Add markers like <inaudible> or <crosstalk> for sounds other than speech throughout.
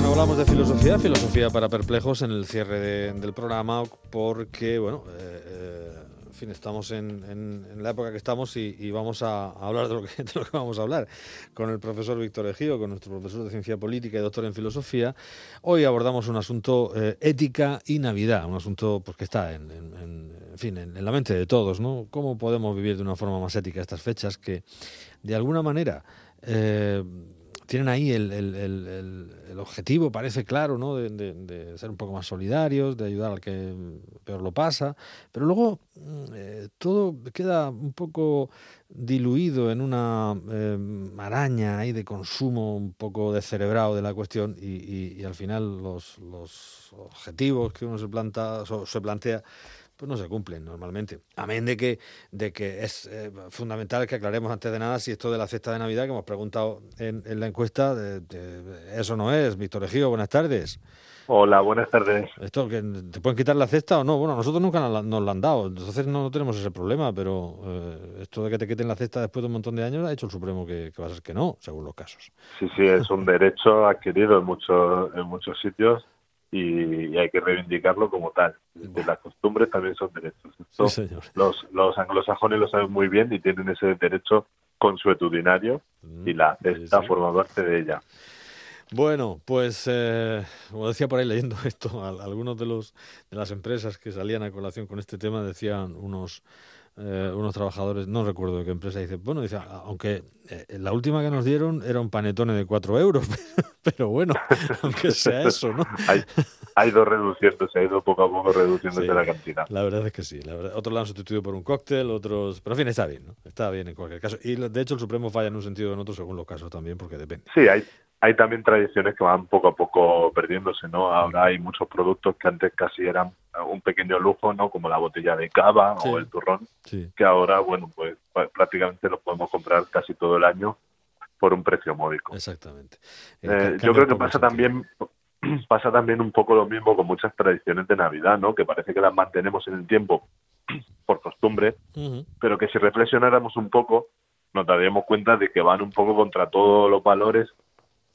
Bueno, hablamos de filosofía, filosofía para perplejos en el cierre de- del programa, porque, bueno, eh, eh, en fin, estamos en, la época que estamos y, vamos a hablar <laughs> de lo, que, vamos a hablar con el profesor Víctor Ejío, con nuestro profesor de Ciencia Política y doctor en Filosofía. Hoy abordamos un asunto eh, ética y Navidad, un asunto pues, que está en, fin, en, la mente de todos, ¿no? ¿Cómo podemos vivir de una forma más ética estas fechas que, de alguna manera, tienen ahí el, el- el- el- objetivo, parece claro, ¿no? De, de- ser un poco más solidarios, de ayudar al que peor lo pasa, pero luego mm, eh, todo queda un poco diluido en una eh, maraña ahí de consumo un poco descerebrado de la cuestión y, y- al final los, los objetivos que uno se, planta, se plantea pues no se cumplen normalmente. Amén de que, de que es eh, fundamental que aclaremos antes de nada si esto de la cesta de Navidad que hemos preguntado en, en la encuesta, de- de- eso no es. Víctor Ejío, buenas tardes. Hola, buenas tardes. ¿Esto que te pueden quitar la cesta o no? Bueno, nosotros nunca nos la, nos la han dado, entonces no, no tenemos ese problema, pero eh, esto de que te quiten la cesta después de un montón de años ha hecho el Supremo que, que va a ser que no, según los casos. Sí, sí, es un derecho adquirido en muchos en muchos sitios y, y hay que reivindicarlo como tal. Las costumbres también son derechos. Esto Sí, señor. los, los anglosajones lo saben muy bien y tienen ese derecho consuetudinario y la cesta sí. forma parte de ella. Bueno, pues eh, como decía por ahí leyendo esto, al- algunos de los de las empresas que salían a colación con este tema decían unos eh, unos trabajadores, no recuerdo de qué empresa, dice, bueno, dice, "a- aunque eh, la última que nos dieron era un panetone de 4 euros, <laughs> pero bueno, <laughs> aunque sea eso, ¿no? Hay, ha ido reduciéndose, ha ido poco a poco reduciéndose Sí. la cantidad. La verdad es que sí. La verdad, otros la han sustituido por un cóctel, otros... Pero en fin, está bien, ¿no? Está bien en cualquier caso. Y de hecho el Supremo falla en un sentido o en otro según los casos también, porque depende. Sí, hay, hay también tradiciones que van poco a poco perdiéndose, ¿no? Ahora hay muchos productos que antes casi eran un pequeño lujo, ¿no? Como la botella de cava Sí. o el turrón, Sí. que ahora, bueno, pues prácticamente los podemos comprar casi todo el año por un precio módico. Exactamente. Eh, ca- yo creo que pasa también <clears throat> pasa también un poco lo mismo con muchas tradiciones de Navidad, ¿no? Que parece que las mantenemos en el tiempo <clears throat> por costumbre, pero que si reflexionáramos un poco nos daríamos cuenta de que van un poco contra todos los valores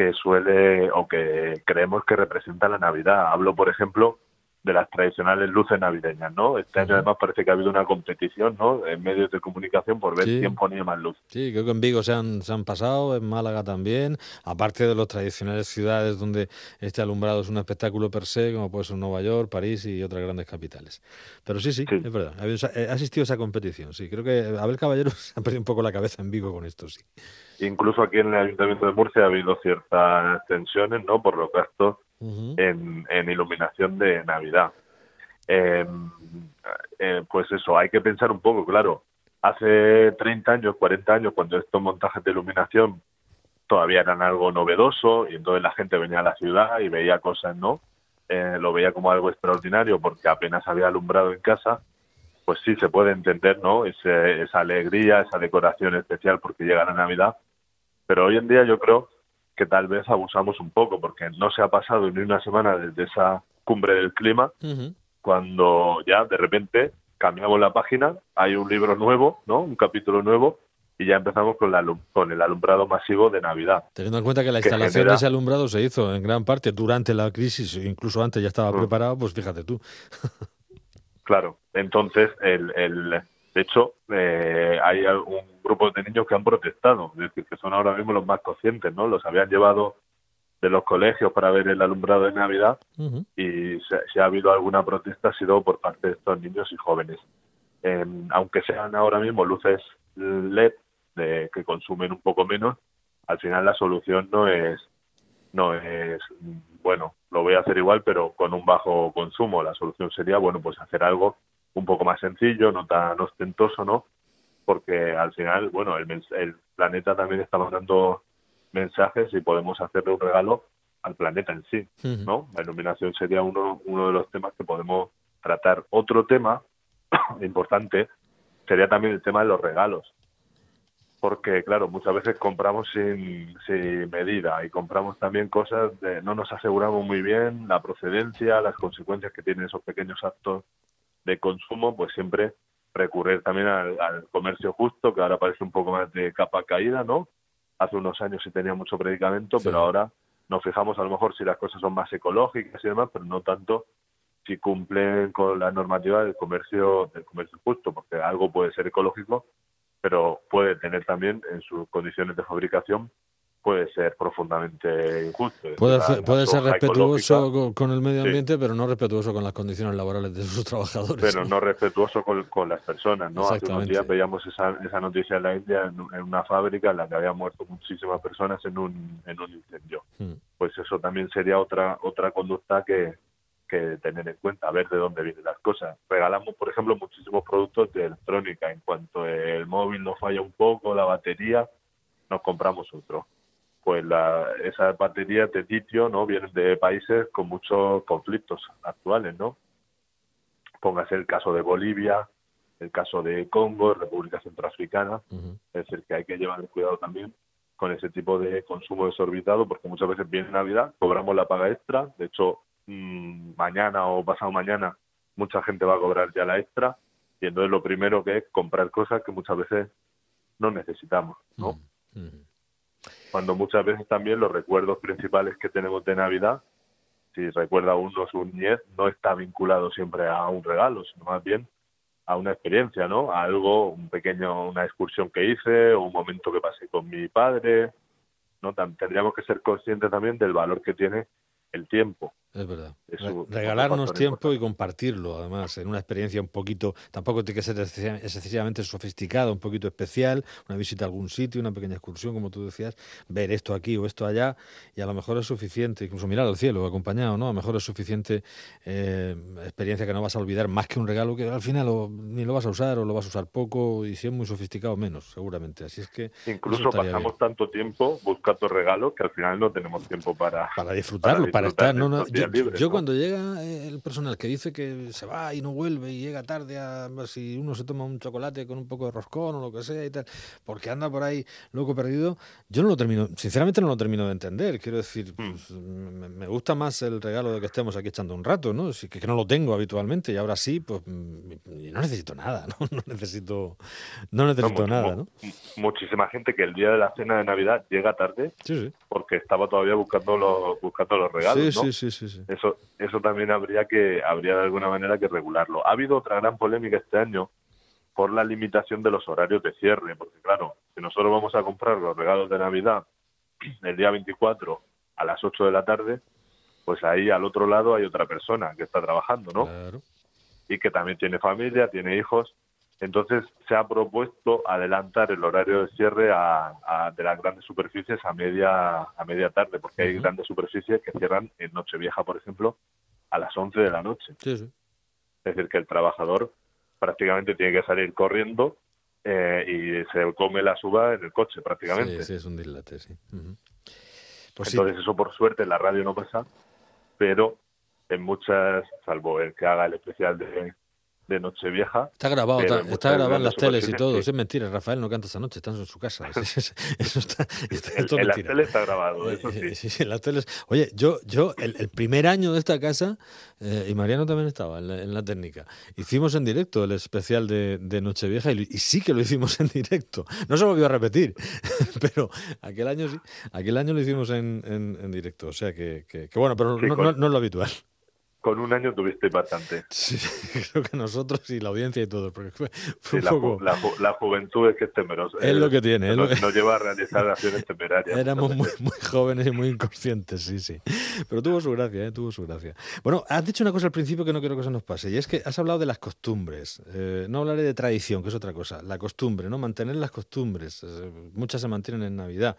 que suele o que creemos que representa la Navidad. Hablo, por ejemplo, de las tradicionales luces navideñas, ¿no? Este año además parece que ha habido una competición, ¿no? En medios de comunicación por ver Sí. quién ponía más luz. Sí, creo que en Vigo se han, se han pasado, en Málaga también, aparte de las tradicionales ciudades donde este alumbrado es un espectáculo per se, como puede ser Nueva York, París y otras grandes capitales. Pero sí, sí, Sí. es verdad, ha, esa- eh, ha asistido a esa competición, sí. Creo que Abel Caballero <laughs> se ha perdido un poco la cabeza en Vigo con esto, sí. Incluso aquí en el Ayuntamiento de Murcia ha habido ciertas tensiones, ¿no? Por los gastos En, iluminación de Navidad. Eh, eh, pues eso, hay que pensar un poco, claro. Hace 30 años, 40 años, cuando estos montajes de iluminación todavía eran algo novedoso y entonces la gente venía a la ciudad y veía cosas, ¿no? Eh, lo veía como algo extraordinario porque apenas había alumbrado en casa, pues sí se puede entender, ¿no? Ese- esa alegría, esa decoración especial porque llega la Navidad. Pero hoy en día yo creo que tal vez abusamos un poco porque no se ha pasado ni una semana desde esa cumbre del clima cuando ya de repente cambiamos la página, hay un libro nuevo, ¿no? Un capítulo nuevo y ya empezamos con, la, con el alumbrado masivo de Navidad. Teniendo en cuenta que la que instalación genera- de ese alumbrado se hizo en gran parte durante la crisis, incluso antes ya estaba Mm. preparado, pues fíjate tú. <laughs> Claro, entonces, el, el, de hecho, eh, hay un grupo de niños que han protestado, es decir, que son ahora mismo los más conscientes, ¿no? Los habían llevado de los colegios para ver el alumbrado de Navidad y si, si ha habido alguna protesta ha sido por parte de estos niños y jóvenes. Eh, aunque sean ahora mismo luces LED de, que consumen un poco menos, al final la solución no es no es mm, bueno lo voy a hacer igual pero con un bajo consumo la solución sería bueno pues hacer algo un poco más sencillo no tan ostentoso no porque al final bueno el, el planeta también está mandando mensajes y podemos hacerle un regalo al planeta en sí. ¿no? La iluminación sería uno, uno de los temas que podemos tratar. Otro tema <clears throat> importante sería también el tema de los regalos. Porque, claro, muchas veces compramos sin, sin medida y compramos también cosas de no nos aseguramos muy bien la procedencia, las consecuencias que tienen esos pequeños actos de consumo, pues siempre recurrir también al, al comercio justo, que ahora parece un poco más de capa caída, ¿no? Hace unos años sí tenía mucho predicamento, Sí. pero ahora nos fijamos a lo mejor si las cosas son más ecológicas y demás, pero no tanto si cumplen con la normativa del comercio del comercio justo, porque algo puede ser ecológico, pero puede tener también en sus condiciones de fabricación puede ser profundamente injusto. Puede, puede ser respetuoso con, el medio ambiente, pero no respetuoso con las condiciones laborales de sus <laughs> trabajadores. Pero no respetuoso con, las personas, ¿no? Hace unos días veíamos esa, esa noticia en la India, en, una fábrica en la que habían muerto muchísimas personas en un, en un incendio. Hmm. Pues eso también sería otra otra conducta que, que tener en cuenta, a ver de dónde vienen las cosas. Regalamos, por ejemplo, muchísimos productos de electrónica. En cuanto el móvil nos falla un poco, la batería, nos compramos otro pues la, esas baterías de litio no vienen de países con muchos conflictos actuales, ¿no? Póngase el caso de Bolivia, el caso de Congo, República Centroafricana, es decir, que hay que llevar cuidado también con ese tipo de consumo desorbitado, porque muchas veces viene Navidad, cobramos la paga extra, de hecho, mmm, mañana o pasado mañana mucha gente va a cobrar ya la extra, y entonces lo primero que es comprar cosas que muchas veces no necesitamos, ¿no? Cuando muchas veces también los recuerdos principales que tenemos de Navidad, si recuerda uno su niñez, no está vinculado siempre a un regalo, sino más bien a una experiencia, ¿no? A algo, un pequeño, una excursión que hice, o un momento que pasé con mi padre, ¿no? Tendríamos que ser conscientes también del valor que tiene el tiempo. Es verdad. regalarnos tiempo y compartirlo, además, en una experiencia un poquito, tampoco tiene que ser excesivamente sofisticada, un poquito especial, una visita a algún sitio, una pequeña excursión, como tú decías, ver esto aquí o esto allá, y a lo mejor es suficiente, incluso mirar al cielo acompañado, ¿no? A lo mejor es suficiente eh, experiencia que no vas a olvidar más que un regalo que al final ni lo vas a usar o lo vas a usar poco, y si es muy sofisticado, menos, seguramente. Así es que. Incluso pasamos tanto tiempo buscando regalos que al final no tenemos tiempo para. Para <laughs> disfrutarlo, para, estar. No, no, yo, cuando llega el personal que dice que se va y no vuelve y llega tarde a si uno se toma un chocolate con un poco de roscón o lo que sea y tal, porque anda por ahí loco perdido, yo no lo termino, sinceramente no lo termino de entender. Quiero decir, hmm. pues, me, gusta más el regalo de que estemos aquí echando un rato, ¿no? que, que no lo tengo habitualmente y ahora sí, pues mm, no necesito nada, <laughs> ¿no? No necesito, no necesito nada, ¿no? Muchísima gente que el día de la cena de Navidad llega tarde porque estaba todavía buscando los, buscando los regalos, ¿no? sí, sí, sí. Eso, eso también habría que, habría de alguna manera que regularlo. Ha habido otra gran polémica este año por la limitación de los horarios de cierre, porque claro, si nosotros vamos a comprar los regalos de Navidad el día 24 a las 8 de la tarde, pues ahí al otro lado hay otra persona que está trabajando, ¿no? Y que también tiene familia, tiene hijos, entonces se ha propuesto adelantar el horario de cierre de las grandes superficies a media a media tarde, porque hay grandes superficies que cierran en Nochevieja, por ejemplo, a las 11 de la noche. Es decir, que el trabajador prácticamente tiene que salir corriendo eh, y se come la suba en el coche prácticamente. Sí, sí es un dislate, sí. Pues Entonces eso por suerte en la radio no pasa, pero en muchas, salvo el que haga el especial de, de Nochevieja. Está grabado, está, grabado en las teles y todo. Es mentira, Rafael no canta esa noche, está en su casa. <laughs> <laughs> Eso, está, en las teles está grabado, eso <laughs> sí. sí, en las teles. Oye, yo, yo el, primer año de esta casa, eh, y Mariano también estaba en la, técnica, hicimos en directo el especial de, de Nochevieja y, sí que lo hicimos en directo. No se volvió a repetir, pero aquel año sí, aquel año lo hicimos en, en, directo. O sea que, que, bueno, pero no, no es lo habitual con un año tuviste bastante. Sí, <laughs> creo que nosotros y la audiencia y todo. Porque fue, la, la, juventud es que es temerosa. Es lo que tiene. Nos, lleva a realizar acciones temerarias. Éramos muy, muy jóvenes y muy inconscientes, sí, sí. Pero tuvo su gracia, ¿eh? tuvo su gracia. Bueno, has dicho una cosa al principio que no quiero que se nos pase, y es que has hablado de las costumbres. Eh, no hablaré de tradición, que es otra cosa. La costumbre, ¿no? Mantener las costumbres. Eh, muchas se mantienen en Navidad.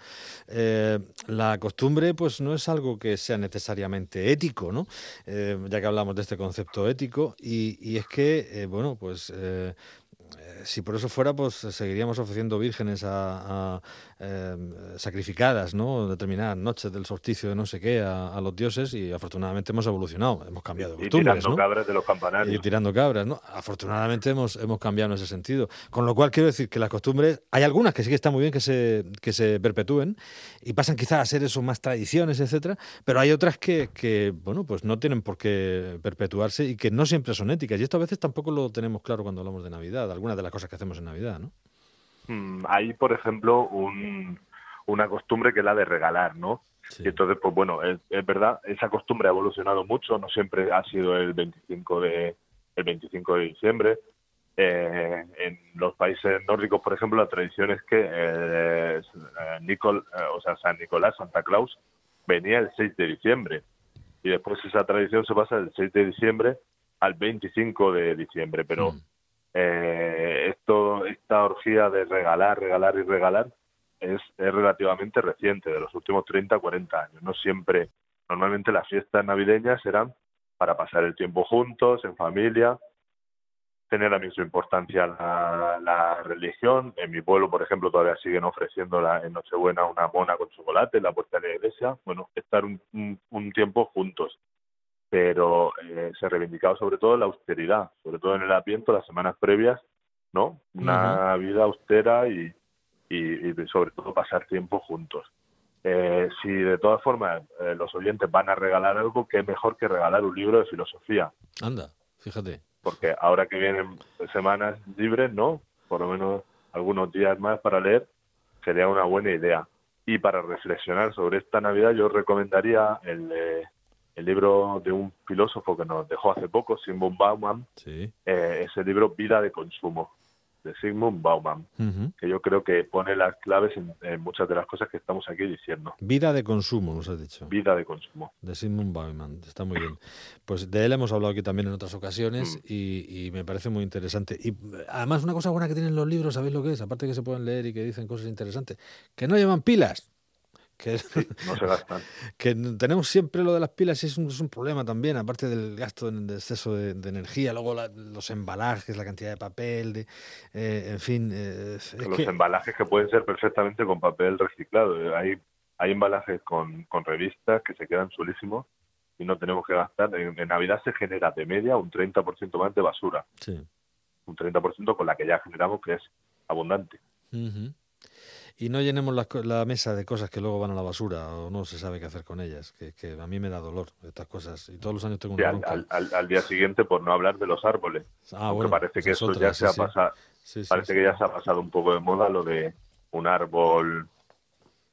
la costumbre, pues no es algo que sea necesariamente ético, ¿no? Ya que hablamos de este concepto ético, y, y es que, eh, bueno, pues eh, si por eso fuera, pues seguiríamos ofreciendo vírgenes a, Em, sacrificadas, ¿no? Determinadas noches del solsticio de no sé qué a, los dioses y afortunadamente hemos evolucionado, hemos cambiado y tirando cabras de los campanarios. Y tirando cabras, ¿no? Afortunadamente hemos, hemos cambiado en ese sentido. Con lo cual quiero decir que las costumbres, hay algunas que sí que están muy bien que se, que se perpetúen y pasan quizás a ser eso más tradiciones, etcétera, pero hay otras que, que, bueno, pues no tienen por qué perpetuarse y que no siempre son éticas. Y esto a veces tampoco lo tenemos claro cuando hablamos de Navidad, algunas de las cosas que hacemos en Navidad, ¿no? Mm, hay, por ejemplo, un, una costumbre que es la de regalar, ¿no? Y entonces, pues bueno, es, verdad, esa costumbre ha evolucionado mucho, no siempre ha sido el 25 de, el 25 de diciembre. Eh, en los países nórdicos, por ejemplo, la tradición es que eh, Nicol, eh, o sea, San Nicolás, Santa Claus, venía el 6 de diciembre. Y después esa tradición se pasa del 6 de diciembre al 25 de diciembre. Pero mm. Eh, esto, esta orgía de regalar, regalar y regalar es, es relativamente reciente, de los últimos 30, 40 años. No siempre, normalmente las fiestas navideñas eran para pasar el tiempo juntos, en familia, tener también su importancia la, la, religión. En mi pueblo, por ejemplo, todavía siguen ofreciendo la, en Nochebuena una mona con chocolate en la puerta de la iglesia. Bueno, estar un, un, tiempo juntos. Pero eh, se reivindicaba sobre todo la austeridad, sobre todo en el Adviento, las semanas previas, ¿no? Una vida austera y, y, sobre todo pasar tiempo juntos. Eh, si de todas formas eh, los oyentes van a regalar algo, qué mejor que regalar un libro de filosofía. Anda, fíjate. Porque ahora que vienen semanas libres, ¿no? Por lo menos algunos días más para leer, sería una buena idea. Y para reflexionar sobre esta Navidad, yo recomendaría el, eh, el libro de un filósofo que nos dejó hace poco, Simon Bauman, sí. ese libro Vida de Consumo de Sigmund Bauman, que yo creo que pone las claves en, muchas de las cosas que estamos aquí diciendo. Vida de consumo, nos has dicho. Vida de consumo. De Sigmund Bauman, está muy bien. Pues de él hemos hablado aquí también en otras ocasiones mm. y, y, me parece muy interesante. Y además una cosa buena que tienen los libros, ¿sabéis lo que es? Aparte que se pueden leer y que dicen cosas interesantes, que no llevan pilas que, no se gastan. <laughs> que tenemos siempre lo de las pilas y es un, es un problema también, aparte del gasto de, exceso de, energía, luego los embalajes, la cantidad de papel, de, eh, en fin. Eh, los embalajes que pueden ser perfectamente con papel reciclado. Hay, hay embalajes con, con revistas que se quedan chulísimos y no tenemos que gastar. En, Navidad se genera de media un 30% más de basura. Sí. Un 30% con la que ya generamos, que es abundante y no llenemos la, mesa de cosas que luego van a la basura o no se sabe qué hacer con ellas, que, a mí me da dolor estas cosas y todos los años tengo una Al, día siguiente, por no hablar de los árboles, ah, parece que eso ya se ha pasado, parece que ya se ha pasado un poco de moda lo de un árbol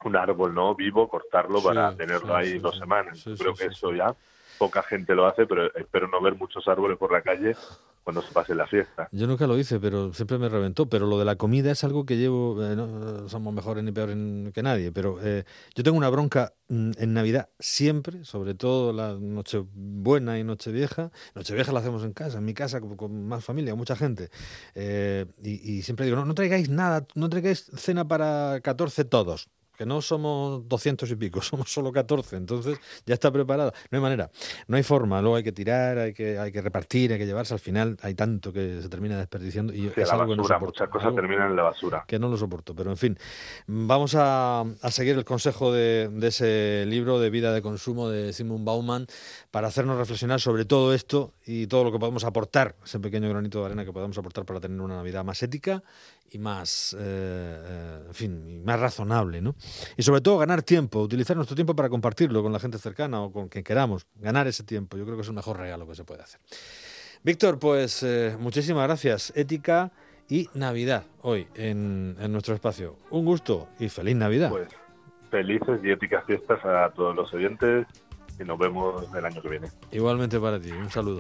un árbol no vivo, cortarlo para tenerlo ahí dos semanas. Creo que eso ya poca gente lo hace, pero espero no ver muchos árboles por la calle cuando se pase la fiesta. Yo nunca lo hice, pero siempre me reventó. Pero lo de la comida es algo que llevo, eh, no somos mejores ni peores que nadie, pero eh, yo tengo una bronca mm, en Navidad siempre, sobre todo la noche buena y noche vieja. Noche vieja la hacemos en casa, en mi casa, con, más familia, mucha gente. Eh, y, siempre digo, no, no traigáis nada, no traigáis cena para 14 todos que no somos 200 y pico, <laughs> somos solo 14, entonces ya está preparada. No hay manera, no hay forma, luego hay que tirar, hay que, hay que repartir, hay que llevarse, al final hay tanto que se termina desperdiciando y es algo que no soporto. Muchas cosas terminan en la basura. Que no lo soporto, pero en fin, vamos a, seguir el consejo de, ese libro de vida de consumo de Simon Bauman para hacernos reflexionar sobre todo esto y todo lo que podemos aportar, ese pequeño granito de arena que podemos aportar para tener una Navidad más ética y más, eh, eh, en fin, más razonable, ¿no? Y sobre todo ganar tiempo, utilizar nuestro tiempo para compartirlo con la gente cercana o con quien queramos, ganar ese tiempo, yo creo que es el mejor regalo que se puede hacer. Víctor, pues eh, muchísimas gracias. Ética y Navidad hoy en, en, nuestro espacio. Un gusto y feliz Navidad. Pues felices y éticas fiestas a todos los oyentes y nos vemos el año que viene. Igualmente para ti, un saludo.